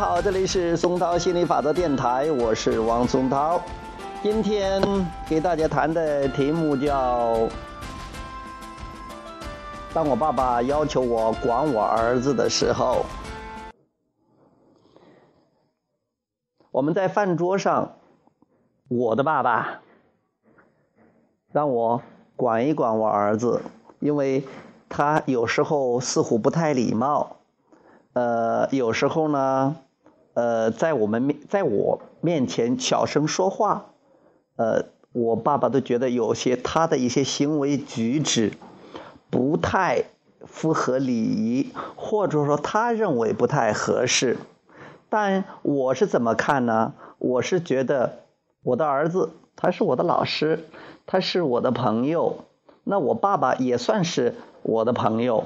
好，这里是松涛心理法则电台，我是王松涛。今天给大家谈的题目叫：当我爸爸要求我管我儿子的时候，我们在饭桌上，我的爸爸让我管一管我儿子，因为他有时候似乎不太礼貌，呃，有时候呢。呃，在我们面，在我面前小声说话，呃，我爸爸都觉得有些他的一些行为举止不太符合礼仪，或者说他认为不太合适。但我是怎么看呢？我是觉得我的儿子他是我的老师，他是我的朋友，那我爸爸也算是我的朋友。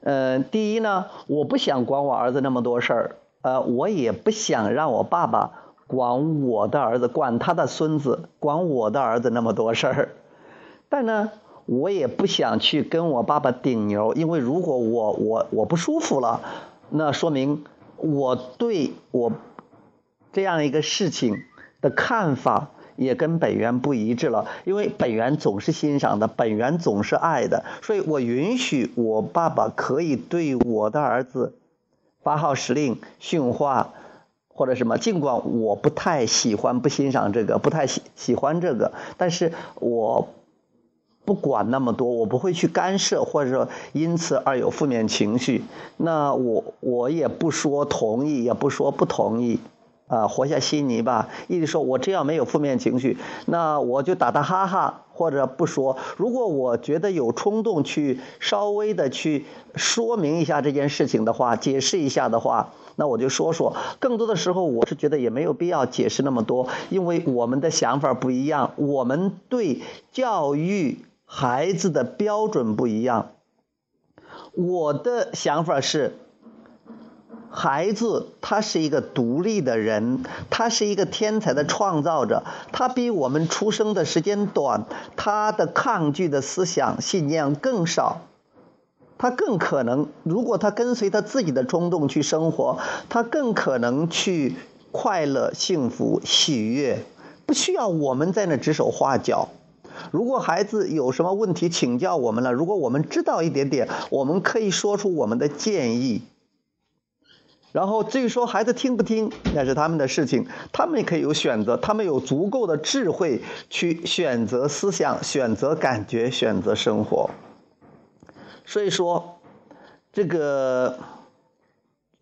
嗯，第一呢，我不想管我儿子那么多事儿。呃，我也不想让我爸爸管我的儿子，管他的孙子，管我的儿子那么多事儿。但呢，我也不想去跟我爸爸顶牛，因为如果我我我不舒服了，那说明我对我这样一个事情的看法也跟本源不一致了。因为本源总是欣赏的，本源总是爱的，所以我允许我爸爸可以对我的儿子。发号施令、训话，或者什么，尽管我不太喜欢、不欣赏这个，不太喜喜欢这个，但是我不管那么多，我不会去干涉，或者说因此而有负面情绪。那我我也不说同意，也不说不同意。啊，活下稀泥吧！意思说我这样没有负面情绪，那我就打打哈哈，或者不说。如果我觉得有冲动去稍微的去说明一下这件事情的话，解释一下的话，那我就说说。更多的时候，我是觉得也没有必要解释那么多，因为我们的想法不一样，我们对教育孩子的标准不一样。我的想法是。孩子他是一个独立的人，他是一个天才的创造者，他比我们出生的时间短，他的抗拒的思想信念更少，他更可能，如果他跟随他自己的冲动去生活，他更可能去快乐、幸福、喜悦，不需要我们在那指手画脚。如果孩子有什么问题请教我们了，如果我们知道一点点，我们可以说出我们的建议。然后至于说孩子听不听，那是他们的事情，他们也可以有选择，他们有足够的智慧去选择思想、选择感觉、选择生活。所以说，这个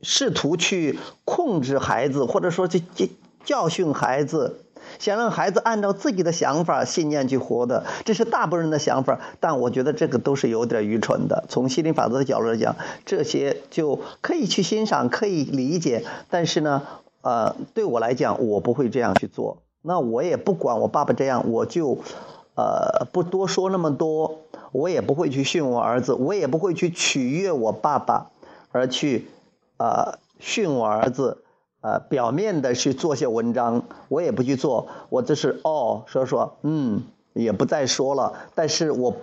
试图去控制孩子，或者说去教教训孩子。想让孩子按照自己的想法、信念去活的，这是大部分人的想法。但我觉得这个都是有点愚蠢的。从心理法则的角度来讲，这些就可以去欣赏、可以理解。但是呢，呃，对我来讲，我不会这样去做。那我也不管我爸爸这样，我就呃不多说那么多。我也不会去训我儿子，我也不会去取悦我爸爸，而去呃训我儿子。呃，表面的去做些文章，我也不去做，我就是哦说说，嗯，也不再说了。但是我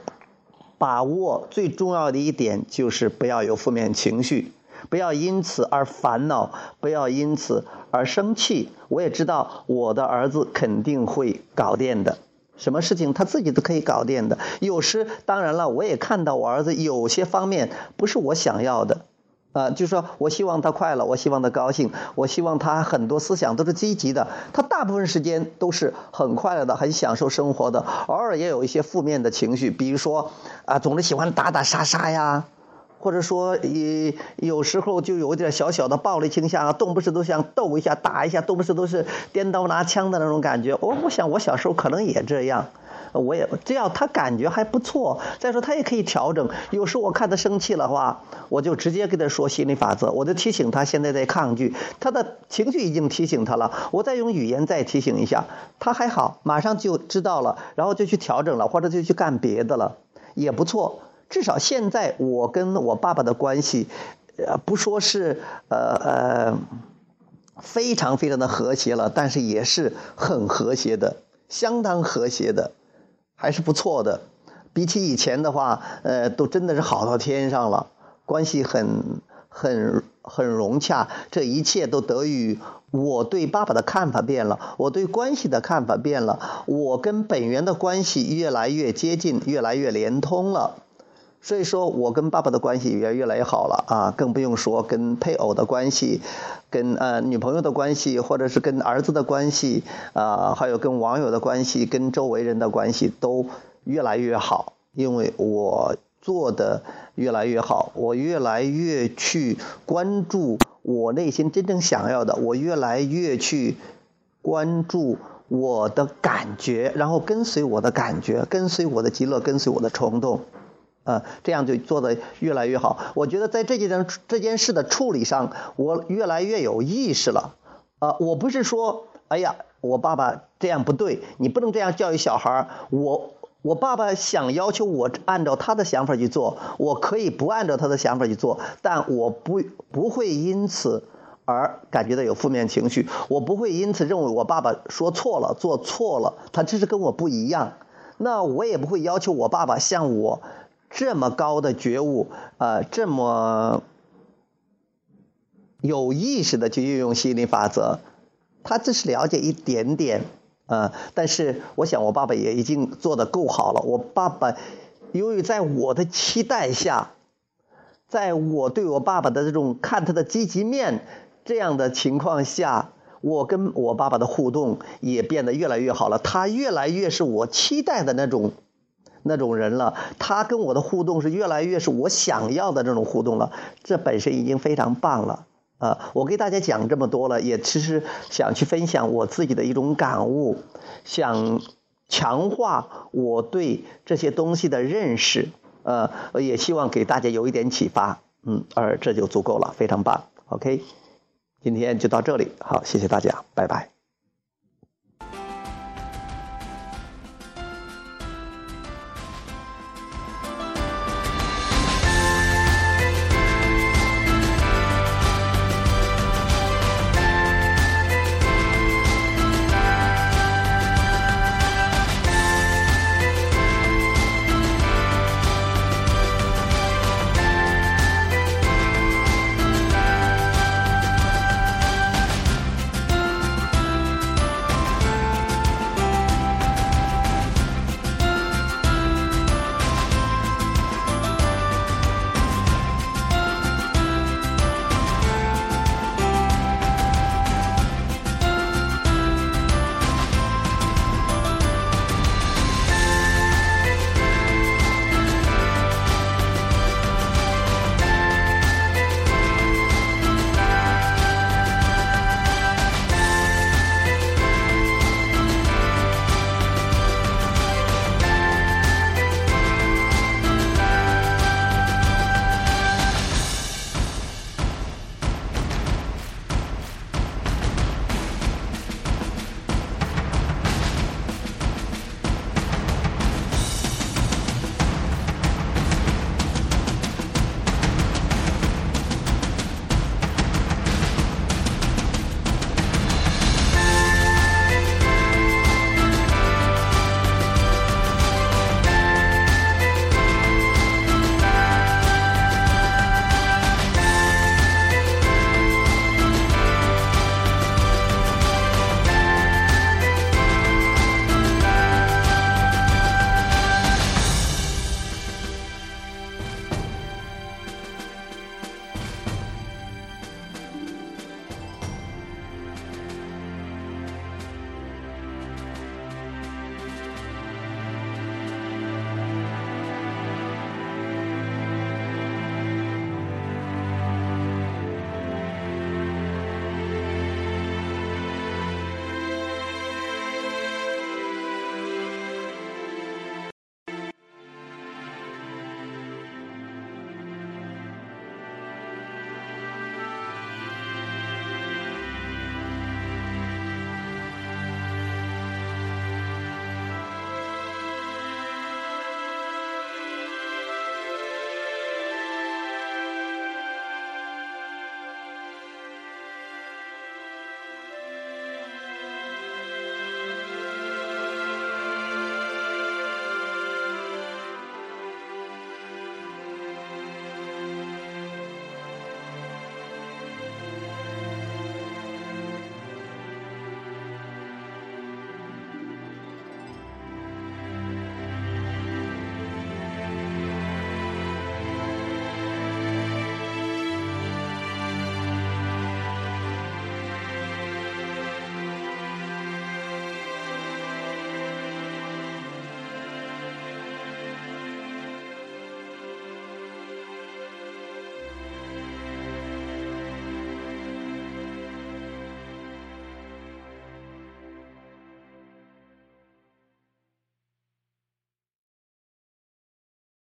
把握最重要的一点就是不要有负面情绪，不要因此而烦恼，不要因此而生气。我也知道我的儿子肯定会搞定的，什么事情他自己都可以搞定的。有时当然了，我也看到我儿子有些方面不是我想要的。啊，就是说我希望他快乐，我希望他高兴，我希望他很多思想都是积极的。他大部分时间都是很快乐的，很享受生活的。偶尔也有一些负面的情绪，比如说啊，总是喜欢打打杀杀呀，或者说也有时候就有点小小的暴力倾向啊，动不时都想斗一下、打一下，动不时都是颠刀拿枪的那种感觉。我我想我小时候可能也这样。我也只要他感觉还不错，再说他也可以调整。有时我看他生气了话，我就直接跟他说心理法则，我就提醒他现在在抗拒，他的情绪已经提醒他了，我再用语言再提醒一下，他还好，马上就知道了，然后就去调整了，或者就去干别的了，也不错。至少现在我跟我爸爸的关系，呃，不说是呃呃非常非常的和谐了，但是也是很和谐的，相当和谐的。还是不错的，比起以前的话，呃，都真的是好到天上了，关系很很很融洽，这一切都得益于我对爸爸的看法变了，我对关系的看法变了，我跟本源的关系越来越接近，越来越连通了。所以说我跟爸爸的关系也越来越好了啊，更不用说跟配偶的关系，跟呃女朋友的关系，或者是跟儿子的关系啊，还有跟网友的关系，跟周围人的关系都越来越好，因为我做的越来越好，我越来越去关注我内心真正想要的，我越来越去关注我的感觉，然后跟随我的感觉，跟随我的极乐，跟随我的冲动。呃，这样就做的越来越好。我觉得在这件这件事的处理上，我越来越有意识了。啊，我不是说，哎呀，我爸爸这样不对，你不能这样教育小孩我我爸爸想要求我按照他的想法去做，我可以不按照他的想法去做，但我不不会因此而感觉到有负面情绪，我不会因此认为我爸爸说错了，做错了，他这是跟我不一样。那我也不会要求我爸爸像我。这么高的觉悟，呃，这么有意识的去运用吸引力法则，他只是了解一点点，呃，但是我想我爸爸也已经做得够好了。我爸爸，由于在我的期待下，在我对我爸爸的这种看他的积极面这样的情况下，我跟我爸爸的互动也变得越来越好了。他越来越是我期待的那种。那种人了，他跟我的互动是越来越是我想要的这种互动了，这本身已经非常棒了啊！我给大家讲这么多了，也其实想去分享我自己的一种感悟，想强化我对这些东西的认识，呃，也希望给大家有一点启发，嗯，而这就足够了，非常棒。OK，今天就到这里，好，谢谢大家，拜拜。